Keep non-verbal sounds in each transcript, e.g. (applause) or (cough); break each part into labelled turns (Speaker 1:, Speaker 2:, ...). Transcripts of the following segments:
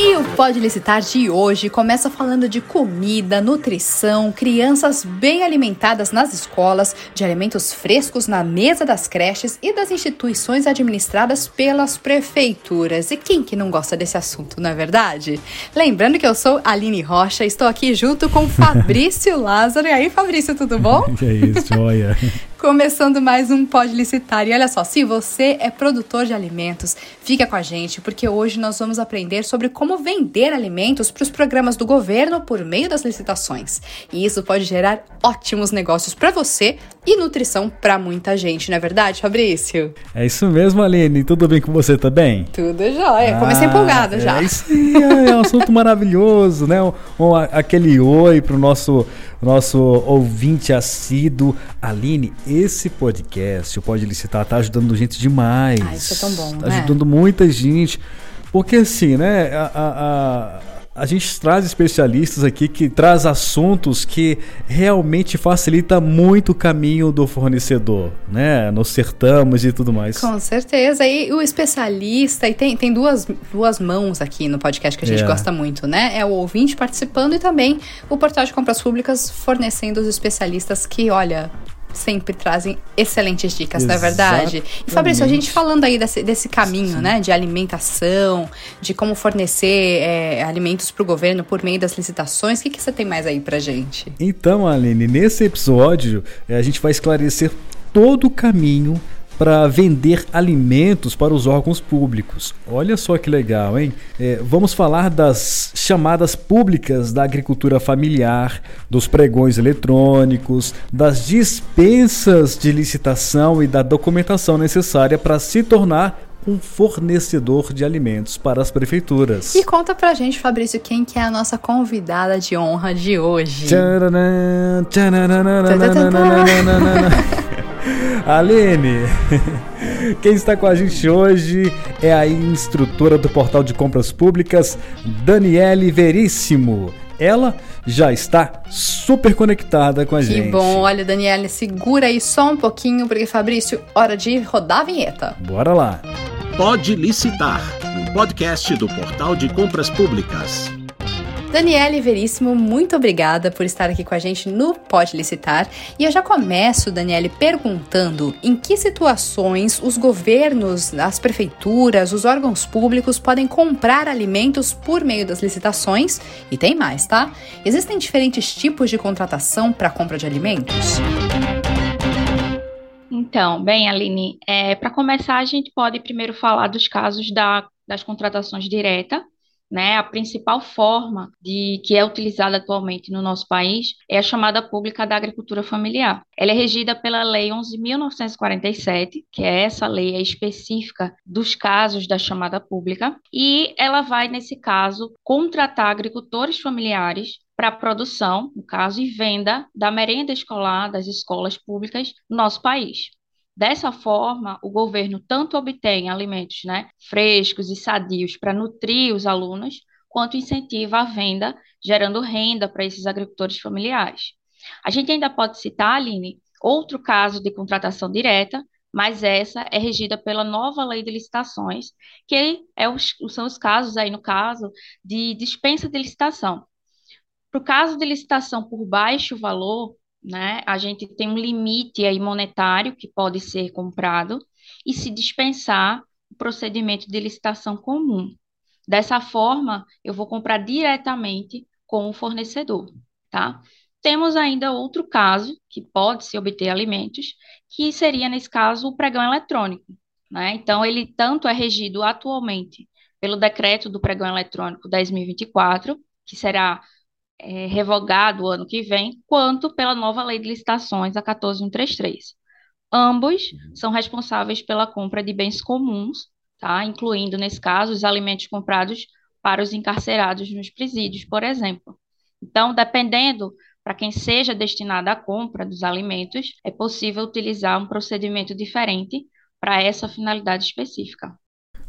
Speaker 1: E o Pode Licitar de hoje começa falando de comida, nutrição, crianças bem alimentadas nas escolas, de alimentos frescos na mesa das creches e das instituições administradas pelas prefeituras. E quem que não gosta desse assunto, não é verdade? Lembrando que eu sou Aline Rocha, estou aqui junto com (laughs) Fabrício Lázaro. E aí, Fabrício, tudo bom?
Speaker 2: Que é isso, joia. (laughs)
Speaker 1: Começando mais um Pode Licitar. E olha só, se você é produtor de alimentos, fica com a gente, porque hoje nós vamos aprender sobre como vender alimentos para os programas do governo por meio das licitações. E isso pode gerar ótimos negócios para você e nutrição para muita gente, não é verdade, Fabrício?
Speaker 2: É isso mesmo, Aline. Tudo bem com você também?
Speaker 1: Tudo jóia. Comecei ah, empolgada já.
Speaker 2: É isso aí, é um assunto maravilhoso, né? Um, um, aquele oi para o nosso, nosso ouvinte assíduo. Aline, esse podcast, o Pode Licitar, tá ajudando gente demais.
Speaker 1: Ah, isso é tão bom,
Speaker 2: Tá
Speaker 1: né?
Speaker 2: ajudando muita gente. Porque assim, né, a, a, a, a, gente traz especialistas aqui que traz assuntos que realmente facilita muito o caminho do fornecedor, né? Nos certames e tudo mais.
Speaker 1: Com certeza. E o especialista, e tem, tem duas, duas mãos aqui no podcast que a gente é. gosta muito, né? É o ouvinte participando e também o portal de compras públicas fornecendo os especialistas que, olha, sempre trazem excelentes dicas, Exatamente. não é verdade? E Fabrício, a gente falando aí desse, desse caminho, Sim. né, de alimentação, de como fornecer é, alimentos para o governo por meio das licitações, o que, que você tem mais aí para gente?
Speaker 2: Então, Aline, nesse episódio é, a gente vai esclarecer todo o caminho para vender alimentos para os órgãos públicos. Olha só que legal, hein? É, vamos falar das chamadas públicas da agricultura familiar, dos pregões eletrônicos, das dispensas de licitação e da documentação necessária para se tornar um fornecedor de alimentos para as prefeituras.
Speaker 1: E conta pra gente, Fabrício, quem que é a nossa convidada de honra de hoje. (laughs)
Speaker 2: Aline, (laughs) quem está com a gente hoje é a instrutora do portal de compras públicas, Daniele Veríssimo. Ela já está super conectada com a
Speaker 1: que
Speaker 2: gente.
Speaker 1: Que bom. Olha, Daniele, segura aí só um pouquinho, porque, Fabrício, hora de rodar a vinheta.
Speaker 2: Bora lá.
Speaker 3: Pode licitar, um podcast do Portal de Compras Públicas.
Speaker 1: Daniele Veríssimo, muito obrigada por estar aqui com a gente no Pode Licitar. E eu já começo, Daniele, perguntando em que situações os governos, as prefeituras, os órgãos públicos podem comprar alimentos por meio das licitações. E tem mais, tá? Existem diferentes tipos de contratação para compra de alimentos?
Speaker 4: Então, bem, Aline, é, para começar, a gente pode primeiro falar dos casos da, das contratações diretas, né, a principal forma de que é utilizada atualmente no nosso país é a chamada pública da agricultura familiar. Ela é regida pela Lei 11.947, que é essa lei específica dos casos da chamada pública, e ela vai, nesse caso, contratar agricultores familiares para a produção, no caso, e venda da merenda escolar das escolas públicas no nosso país. Dessa forma, o governo tanto obtém alimentos né, frescos e sadios para nutrir os alunos, quanto incentiva a venda, gerando renda para esses agricultores familiares. A gente ainda pode citar, Aline, outro caso de contratação direta, mas essa é regida pela nova lei de licitações, que é os, são os casos aí, no caso, de dispensa de licitação. Para o caso de licitação por baixo valor, né? A gente tem um limite aí monetário que pode ser comprado e se dispensar o procedimento de licitação comum. Dessa forma, eu vou comprar diretamente com o fornecedor, tá? Temos ainda outro caso que pode se obter alimentos, que seria nesse caso o pregão eletrônico, né? Então ele tanto é regido atualmente pelo decreto do pregão eletrônico 10.024, que será é, revogado o ano que vem, quanto pela nova lei de licitações, a 14133. Ambos uhum. são responsáveis pela compra de bens comuns, tá? incluindo, nesse caso, os alimentos comprados para os encarcerados nos presídios, por exemplo. Então, dependendo para quem seja destinada à compra dos alimentos, é possível utilizar um procedimento diferente para essa finalidade específica.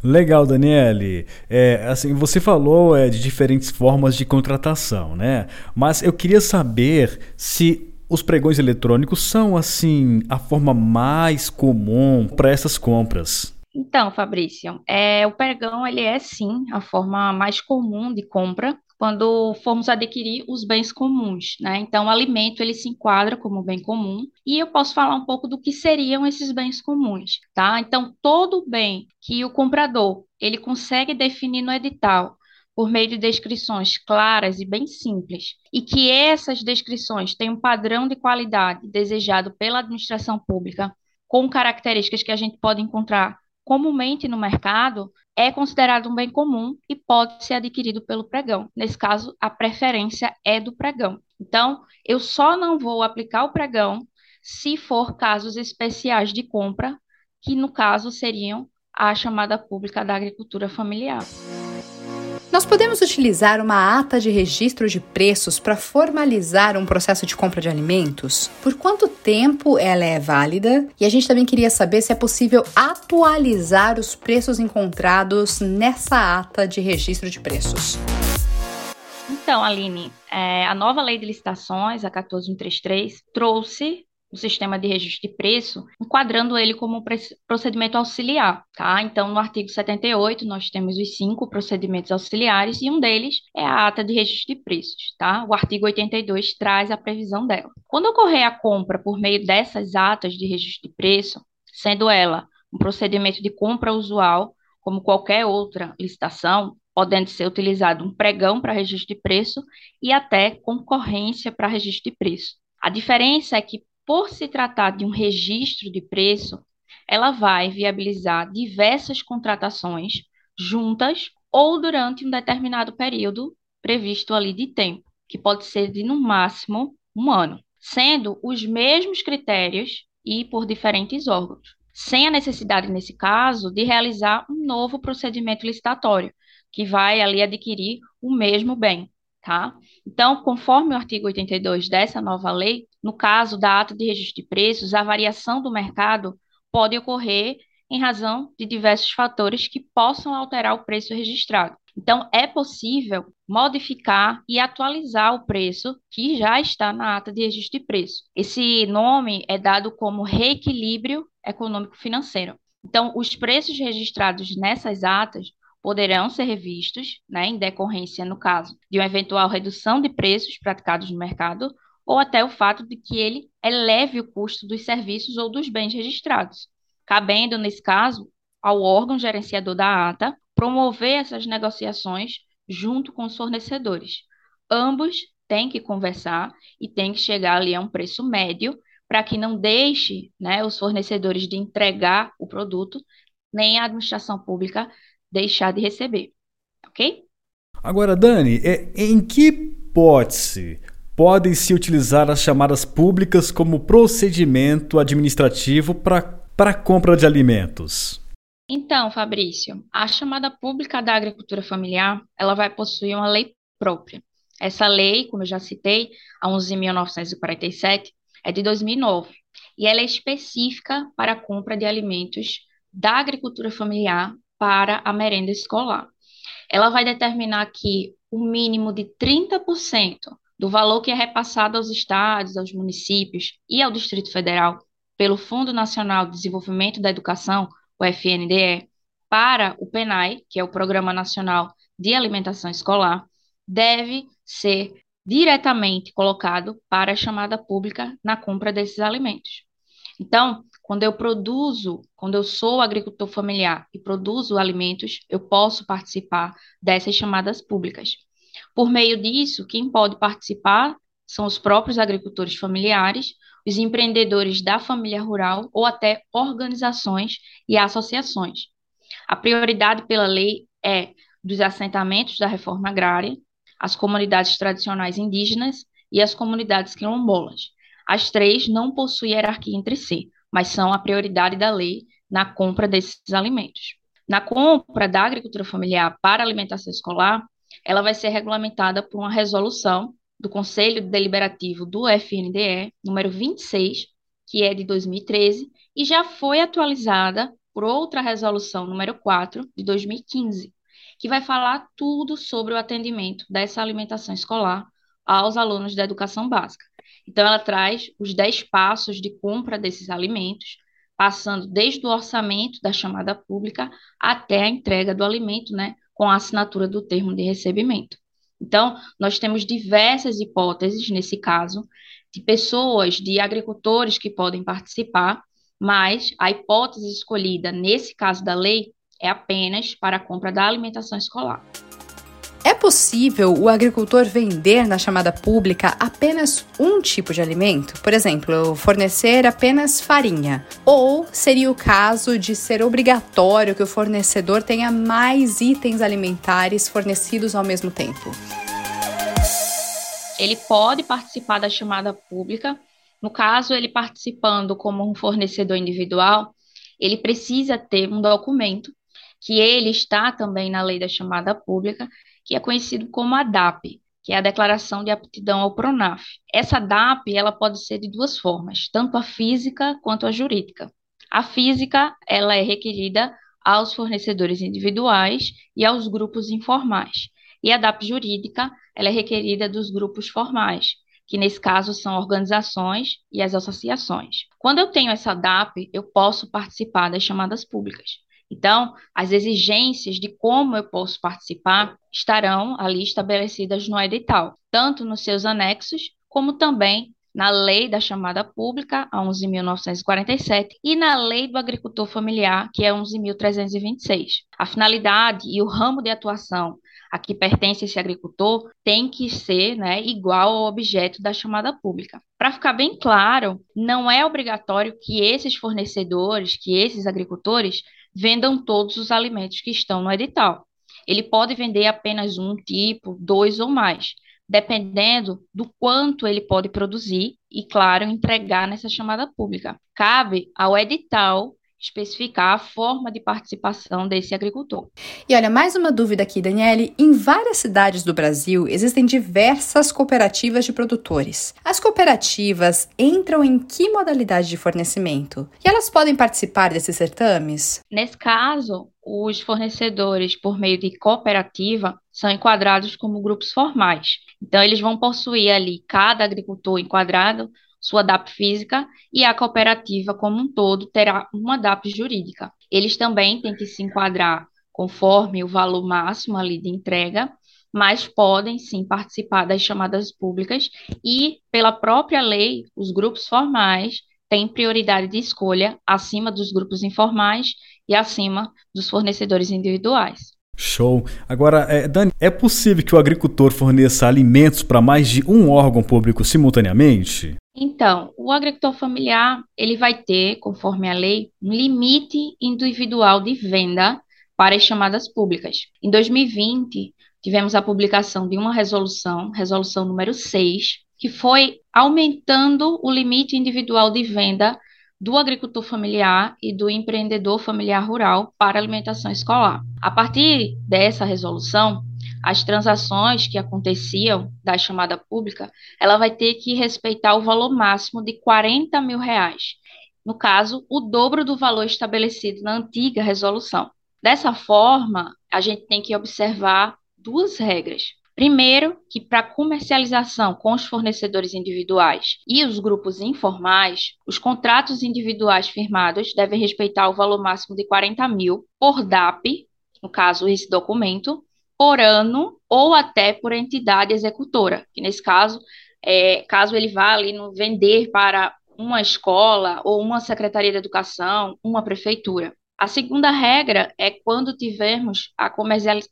Speaker 2: Legal, Daniele. É, assim, você falou é, de diferentes formas de contratação, né? Mas eu queria saber se os pregões eletrônicos são assim a forma mais comum para essas compras.
Speaker 4: Então, Fabrício, é, o pregão ele é sim a forma mais comum de compra quando formos adquirir os bens comuns, né? Então, o alimento ele se enquadra como bem comum e eu posso falar um pouco do que seriam esses bens comuns, tá? Então, todo bem que o comprador ele consegue definir no edital por meio de descrições claras e bem simples, e que essas descrições têm um padrão de qualidade desejado pela administração pública, com características que a gente pode encontrar comumente no mercado, é considerado um bem comum e pode ser adquirido pelo pregão. Nesse caso, a preferência é do pregão. Então, eu só não vou aplicar o pregão se for casos especiais de compra, que no caso seriam a chamada pública da agricultura familiar.
Speaker 1: Nós podemos utilizar uma ata de registro de preços para formalizar um processo de compra de alimentos? Por quanto tempo ela é válida? E a gente também queria saber se é possível atualizar os preços encontrados nessa ata de registro de preços.
Speaker 4: Então, Aline, é, a nova lei de licitações, a 14133, trouxe o sistema de registro de preço, enquadrando ele como um procedimento auxiliar, tá? Então, no artigo 78, nós temos os cinco procedimentos auxiliares e um deles é a ata de registro de preços, tá? O artigo 82 traz a previsão dela. Quando ocorrer a compra por meio dessas atas de registro de preço, sendo ela um procedimento de compra usual, como qualquer outra licitação, podendo ser utilizado um pregão para registro de preço e até concorrência para registro de preço. A diferença é que por se tratar de um registro de preço, ela vai viabilizar diversas contratações juntas ou durante um determinado período previsto ali de tempo, que pode ser de no máximo um ano, sendo os mesmos critérios e por diferentes órgãos, sem a necessidade, nesse caso, de realizar um novo procedimento licitatório, que vai ali adquirir o mesmo bem, tá? Então, conforme o artigo 82 dessa nova lei, no caso da ata de registro de preços, a variação do mercado pode ocorrer em razão de diversos fatores que possam alterar o preço registrado. Então, é possível modificar e atualizar o preço que já está na ata de registro de preço. Esse nome é dado como reequilíbrio econômico-financeiro. Então, os preços registrados nessas atas poderão ser revistos, né, em decorrência, no caso, de uma eventual redução de preços praticados no mercado ou até o fato de que ele eleve o custo dos serviços ou dos bens registrados, cabendo, nesse caso, ao órgão gerenciador da ata promover essas negociações junto com os fornecedores. Ambos têm que conversar e têm que chegar ali a um preço médio para que não deixe né, os fornecedores de entregar o produto, nem a administração pública deixar de receber. Ok?
Speaker 2: Agora, Dani, é, em que hipótese podem se utilizar as chamadas públicas como procedimento administrativo para a compra de alimentos?
Speaker 4: Então, Fabrício, a chamada pública da agricultura familiar, ela vai possuir uma lei própria. Essa lei, como eu já citei, a 11.947, é de 2009 e ela é específica para a compra de alimentos da agricultura familiar para a merenda escolar. Ela vai determinar que o mínimo de 30% do valor que é repassado aos estados, aos municípios e ao Distrito Federal pelo Fundo Nacional de Desenvolvimento da Educação, o FNDE, para o PENAI, que é o Programa Nacional de Alimentação Escolar, deve ser diretamente colocado para a chamada pública na compra desses alimentos. Então, quando eu produzo, quando eu sou agricultor familiar e produzo alimentos, eu posso participar dessas chamadas públicas. Por meio disso, quem pode participar são os próprios agricultores familiares, os empreendedores da família rural ou até organizações e associações. A prioridade pela lei é dos assentamentos da reforma agrária, as comunidades tradicionais indígenas e as comunidades quilombolas. As três não possuem hierarquia entre si, mas são a prioridade da lei na compra desses alimentos. Na compra da agricultura familiar para alimentação escolar, ela vai ser regulamentada por uma resolução do Conselho Deliberativo do FNDE, número 26, que é de 2013, e já foi atualizada por outra resolução, número 4, de 2015, que vai falar tudo sobre o atendimento dessa alimentação escolar aos alunos da educação básica. Então, ela traz os 10 passos de compra desses alimentos, passando desde o orçamento da chamada pública até a entrega do alimento, né, com a assinatura do termo de recebimento. Então, nós temos diversas hipóteses nesse caso, de pessoas, de agricultores que podem participar, mas a hipótese escolhida nesse caso da lei é apenas para a compra da alimentação escolar.
Speaker 1: É possível o agricultor vender na chamada pública apenas um tipo de alimento? Por exemplo, fornecer apenas farinha? Ou seria o caso de ser obrigatório que o fornecedor tenha mais itens alimentares fornecidos ao mesmo tempo?
Speaker 4: Ele pode participar da chamada pública. No caso, ele participando como um fornecedor individual, ele precisa ter um documento que ele está também na lei da chamada pública, que é conhecido como a DAP, que é a Declaração de Aptidão ao PRONAF. Essa DAP, ela pode ser de duas formas, tanto a física quanto a jurídica. A física, ela é requerida aos fornecedores individuais e aos grupos informais. E a DAP jurídica, ela é requerida dos grupos formais, que nesse caso são organizações e as associações. Quando eu tenho essa DAP, eu posso participar das chamadas públicas. Então, as exigências de como eu posso participar estarão ali estabelecidas no edital, tanto nos seus anexos, como também na Lei da Chamada Pública, a 11.947, e na Lei do Agricultor Familiar, que é 11.326. A finalidade e o ramo de atuação a que pertence esse agricultor tem que ser né, igual ao objeto da chamada pública. Para ficar bem claro, não é obrigatório que esses fornecedores, que esses agricultores, vendam todos os alimentos que estão no edital. Ele pode vender apenas um tipo, dois ou mais, dependendo do quanto ele pode produzir e, claro, entregar nessa chamada pública. Cabe ao edital especificar a forma de participação desse agricultor.
Speaker 1: E olha, mais uma dúvida aqui, Daniele. Em várias cidades do Brasil existem diversas cooperativas de produtores. As cooperativas entram em que modalidade de fornecimento? E elas podem participar desses certames?
Speaker 4: Nesse caso, os fornecedores, por meio de cooperativa, são enquadrados como grupos formais. Então, eles vão possuir ali, cada agricultor enquadrado, sua DAP física e a cooperativa como um todo terá uma DAP jurídica. Eles também têm que se enquadrar conforme o valor máximo ali de entrega, mas podem sim participar das chamadas públicas e, pela própria lei, os grupos formais têm prioridade de escolha acima dos grupos informais e acima dos fornecedores individuais.
Speaker 2: Show. Agora, é, Dani, é possível que o agricultor forneça alimentos para mais de um órgão público simultaneamente?
Speaker 4: Então, o agricultor familiar, ele vai ter, conforme a lei, um limite individual de venda para as chamadas públicas. Em 2020, tivemos a publicação de uma resolução, resolução número 6, que foi aumentando o limite individual de venda do agricultor familiar e do empreendedor familiar rural para alimentação escolar. A partir dessa resolução, as transações que aconteciam da chamada pública, ela vai ter que respeitar o valor máximo de 40 mil reais. No caso, o dobro do valor estabelecido na antiga resolução. Dessa forma, a gente tem que observar duas regras. Primeiro, que para comercialização com os fornecedores individuais e os grupos informais, os contratos individuais firmados devem respeitar o valor máximo de 40 mil por DAP, no caso, esse documento, por ano ou até por entidade executora, que nesse caso, é, caso ele vá ali no vender para uma escola ou uma secretaria de educação, uma prefeitura. A segunda regra é quando tivermos a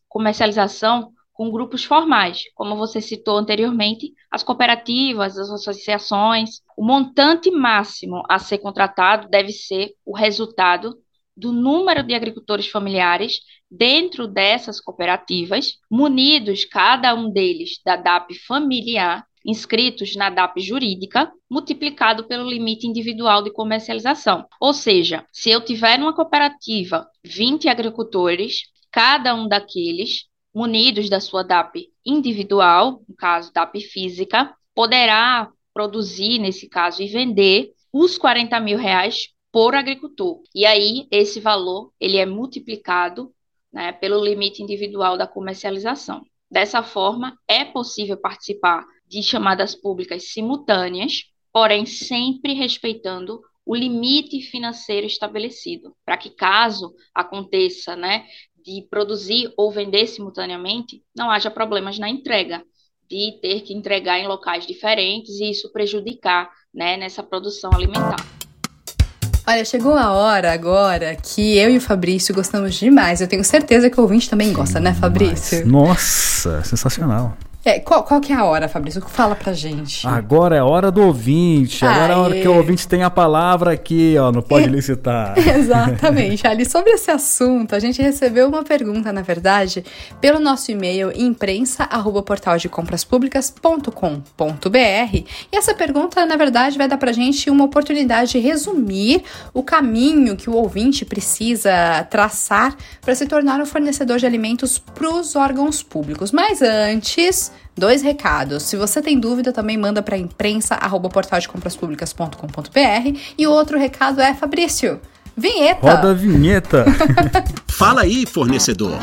Speaker 4: comercialização com grupos formais, como você citou anteriormente, as cooperativas, as associações. O montante máximo a ser contratado deve ser o resultado do número de agricultores familiares dentro dessas cooperativas, munidos cada um deles da DAP familiar, inscritos na DAP jurídica, multiplicado pelo limite individual de comercialização. Ou seja, se eu tiver numa cooperativa 20 agricultores, cada um daqueles munidos da sua DAP individual, no caso DAP física, poderá produzir, nesse caso, e vender os 40 mil reais por agricultor. E aí, esse valor, ele é multiplicado né, pelo limite individual da comercialização. Dessa forma, é possível participar de chamadas públicas simultâneas, porém sempre respeitando o limite financeiro estabelecido, para que caso aconteça, né, de produzir ou vender simultaneamente, não haja problemas na entrega, de ter que entregar em locais diferentes e isso prejudicar, né, nessa produção alimentar.
Speaker 1: Olha, chegou a hora agora que eu e o Fabrício gostamos demais. Eu tenho certeza que o ouvinte também gosta, né, Fabrício?
Speaker 2: Nossa, sensacional.
Speaker 1: É, qual, qual que é a hora, Fabrício? Fala pra gente.
Speaker 2: Agora é a hora do ouvinte. Agora Aê. é a hora que o ouvinte tem a palavra aqui, ó, não pode licitar. (laughs)
Speaker 1: Exatamente. Ali, sobre esse assunto, a gente recebeu uma pergunta, na verdade, pelo nosso e-mail imprensa@portaldecompraspublicas.com.br. E essa pergunta, na verdade, vai dar pra gente uma oportunidade de resumir o caminho que o ouvinte precisa traçar para se tornar um fornecedor de alimentos para os órgãos públicos. Mas antes, Dois recados. Se você tem dúvida, também manda para imprensa@portaldecompraspublicas.com.br. E o outro recado é Fabrício. Vinheta.
Speaker 2: Roda a vinheta. (laughs)
Speaker 3: Fala aí, fornecedor.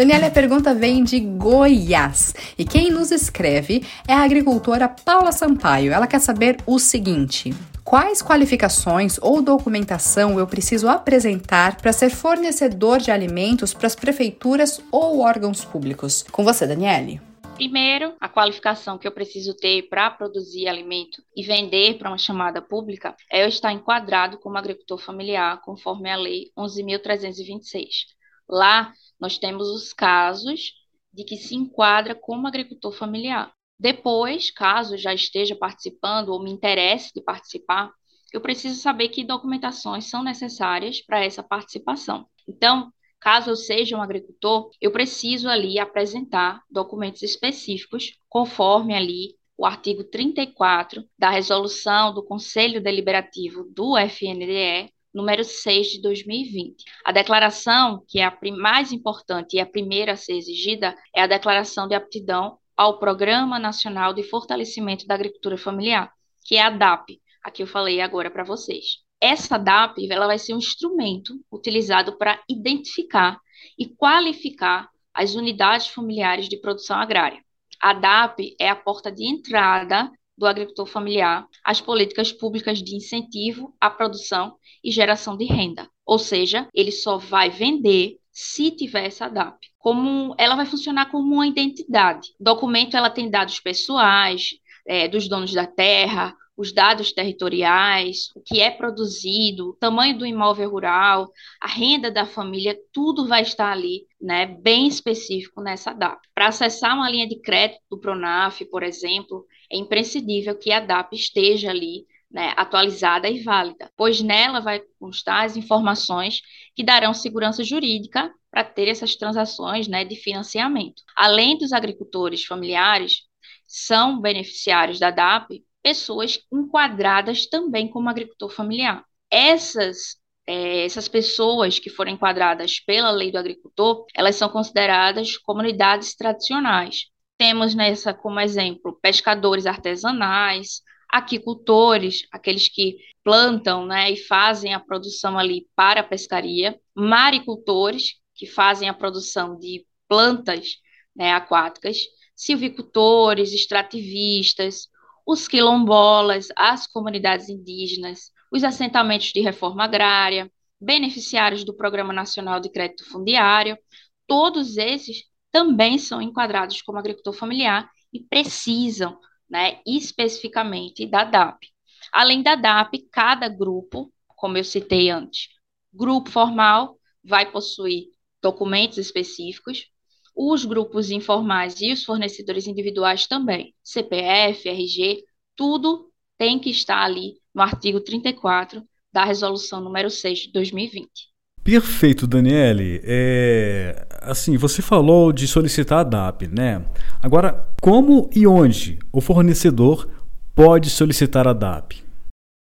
Speaker 1: Daniela, a pergunta vem de Goiás. E quem nos escreve é a agricultora Paula Sampaio. Ela quer saber o seguinte: Quais qualificações ou documentação eu preciso apresentar para ser fornecedor de alimentos para as prefeituras ou órgãos públicos? Com você, Daniele.
Speaker 4: Primeiro, a qualificação que eu preciso ter para produzir alimento e vender para uma chamada pública é eu estar enquadrado como agricultor familiar, conforme a Lei 11.326. Lá, nós temos os casos de que se enquadra como agricultor familiar. Depois, caso já esteja participando ou me interesse de participar, eu preciso saber que documentações são necessárias para essa participação. Então, caso eu seja um agricultor, eu preciso ali apresentar documentos específicos, conforme ali o artigo 34 da resolução do Conselho Deliberativo do FNDE, número 6 de 2020. A declaração, que é a mais importante e a primeira a ser exigida, é a declaração de aptidão ao Programa Nacional de Fortalecimento da Agricultura Familiar, que é a DAP, a que eu falei agora para vocês. Essa DAP ela vai ser um instrumento utilizado para identificar e qualificar as unidades familiares de produção agrária. A DAP é a porta de entrada do agricultor familiar às políticas públicas de incentivo à produção e geração de renda. Ou seja, ele só vai vender se tiver essa DAP. Como ela vai funcionar como uma identidade. Documento ela tem dados pessoais é, dos donos da terra, os dados territoriais, o que é produzido, o tamanho do imóvel rural, a renda da família, tudo vai estar ali, né, bem específico nessa DAP. Para acessar uma linha de crédito do Pronaf, por exemplo, é imprescindível que a DAP esteja ali né, atualizada e válida, pois nela vai constar as informações que darão segurança jurídica para ter essas transações né, de financiamento. Além dos agricultores familiares, são beneficiários da DAP pessoas enquadradas também como agricultor familiar. Essas é, essas pessoas que foram enquadradas pela lei do agricultor, elas são consideradas comunidades tradicionais. Temos nessa como exemplo pescadores artesanais, aquicultores, aqueles que plantam né, e fazem a produção ali para a pescaria, maricultores, que fazem a produção de plantas né, aquáticas, silvicultores, extrativistas, os quilombolas, as comunidades indígenas, os assentamentos de reforma agrária, beneficiários do Programa Nacional de Crédito Fundiário, todos esses também são enquadrados como agricultor familiar e precisam né, especificamente da DAP. Além da DAP, cada grupo, como eu citei antes, grupo formal vai possuir documentos específicos, os grupos informais e os fornecedores individuais também, CPF, RG, tudo tem que estar ali no artigo 34 da resolução número 6 de 2020.
Speaker 2: Perfeito, Daniele. É, assim, você falou de solicitar a DAP, né? Agora, como e onde o fornecedor pode solicitar a DAP?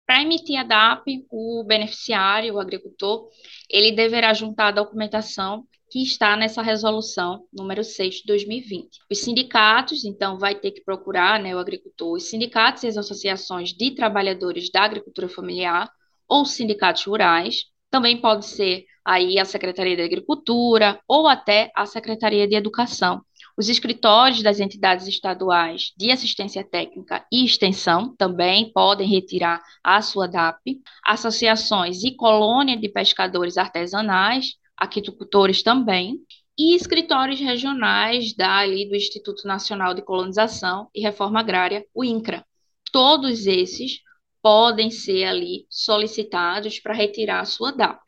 Speaker 4: Para emitir a DAP, o beneficiário, o agricultor, ele deverá juntar a documentação que está nessa resolução número 6 de 2020. Os sindicatos, então, vai ter que procurar, né, o agricultor, os sindicatos e as associações de trabalhadores da agricultura familiar ou sindicatos rurais, também pode ser aí a Secretaria da Agricultura ou até a Secretaria de Educação, Os escritórios das entidades estaduais de assistência técnica e extensão também podem retirar a sua DAP. Associações e colônia de pescadores artesanais, aquicultores também. E escritórios regionais da, ali, do Instituto Nacional de Colonização e Reforma Agrária, o INCRA. Todos esses podem ser ali solicitados para retirar a sua DAP.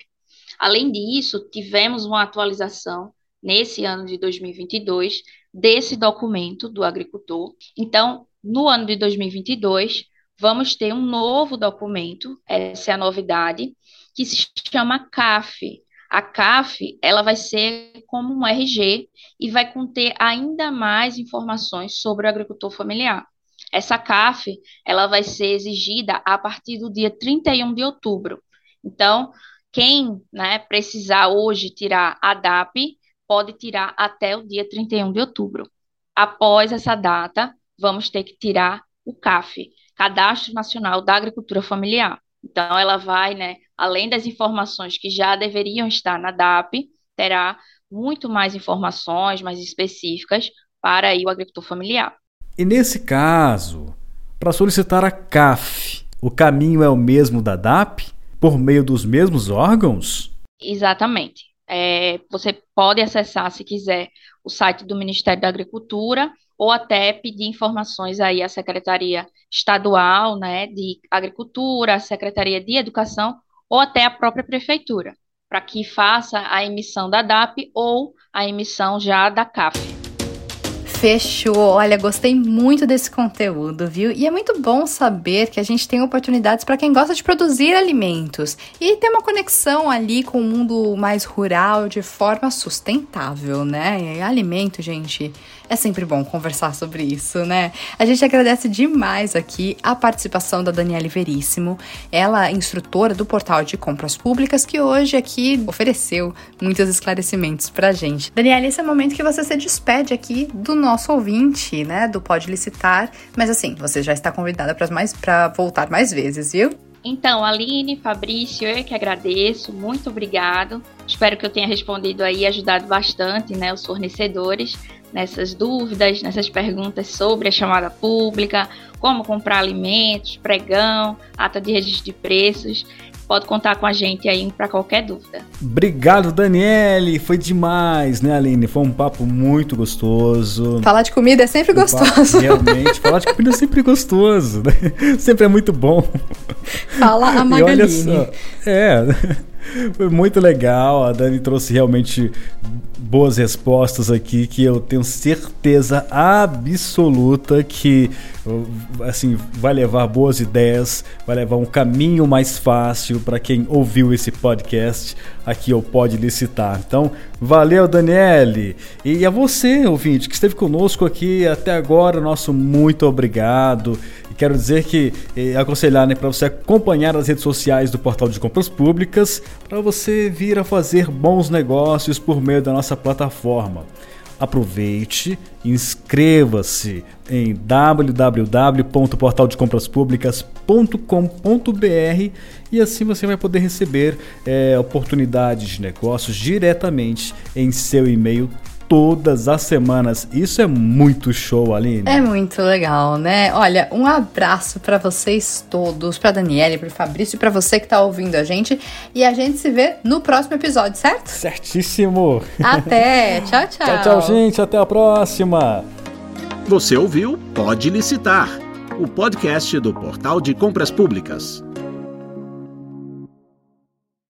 Speaker 4: Além disso, tivemos uma atualização nesse ano de 2022 desse documento do agricultor. Então, no ano de 2022, vamos ter um novo documento, essa é a novidade, que se chama CAF. A CAF, ela vai ser como um RG e vai conter ainda mais informações sobre o agricultor familiar. Essa CAF, ela vai ser exigida a partir do dia 31 de outubro. Então, quem né, precisar hoje tirar a DAP, pode tirar até o dia 31 de outubro. Após essa data, vamos ter que tirar o CAF, Cadastro Nacional da Agricultura Familiar. Então, ela vai, né, além das informações que já deveriam estar na DAP, terá muito mais informações mais específicas para o agricultor familiar.
Speaker 2: E nesse caso, para solicitar a CAF, o caminho é o mesmo da DAP, por meio dos mesmos órgãos?
Speaker 4: Exatamente. É, você pode acessar, se quiser, o site do Ministério da Agricultura ou até pedir informações aí à Secretaria Estadual né, de Agricultura, à Secretaria de Educação ou até a própria Prefeitura, para que faça a emissão da DAP ou a emissão já da CAF.
Speaker 1: Fechou. Olha, gostei muito desse conteúdo, viu? E é muito bom saber que a gente tem oportunidades para quem gosta de produzir alimentos e ter uma conexão ali com o mundo mais rural de forma sustentável, né? E alimento, gente, é sempre bom conversar sobre isso, né? A gente agradece demais aqui a participação da Daniela Veríssimo, ela é instrutora do portal de compras públicas, que hoje aqui ofereceu muitos esclarecimentos pra gente. Daniela, esse é o momento que você se despede aqui do nosso ouvinte, né? Do Pode Licitar. Mas assim, você já está convidada para mais para voltar mais vezes, viu?
Speaker 4: Então, Aline, Fabrício, eu que agradeço, muito obrigado. Espero que eu tenha respondido aí, ajudado bastante, né, os fornecedores nessas dúvidas, nessas perguntas sobre a chamada pública, como comprar alimentos, pregão, ata de registro de preços. Pode contar com a gente aí para qualquer dúvida.
Speaker 2: Obrigado, Daniele. Foi demais, né, Aline? Foi um papo muito gostoso.
Speaker 1: Falar de comida é sempre um gostoso.
Speaker 2: Papo, realmente, falar de comida é sempre gostoso, né? (laughs) Sempre é muito bom.
Speaker 1: Fala a Magaline. E olha só,
Speaker 2: é, foi muito legal. A Dani trouxe realmente boas respostas aqui que eu tenho certeza absoluta que assim vai levar boas ideias, vai levar um caminho mais fácil para quem ouviu esse podcast aqui eu pode licitar. Então, valeu Daniele e a você ouvinte que esteve conosco aqui até agora, nosso muito obrigado quero dizer que eh, aconselhar né, para você acompanhar as redes sociais do Portal de Compras Públicas para você vir a fazer bons negócios por meio da nossa plataforma. Aproveite, inscreva-se em www.portaldecompraspublicas.com.br e assim você vai poder receber é, oportunidades de negócios diretamente em seu e-mail todas as semanas. Isso é muito show, Aline.
Speaker 1: É muito legal, né? Olha, um abraço para vocês todos, para Daniele, para Fabrício e para você que tá ouvindo a gente. E a gente se vê no próximo episódio, certo?
Speaker 2: Certíssimo.
Speaker 1: Até. (laughs) tchau, tchau.
Speaker 2: Tchau, tchau, gente. Até a próxima.
Speaker 3: Você ouviu Pode Licitar, o podcast do Portal de Compras Públicas.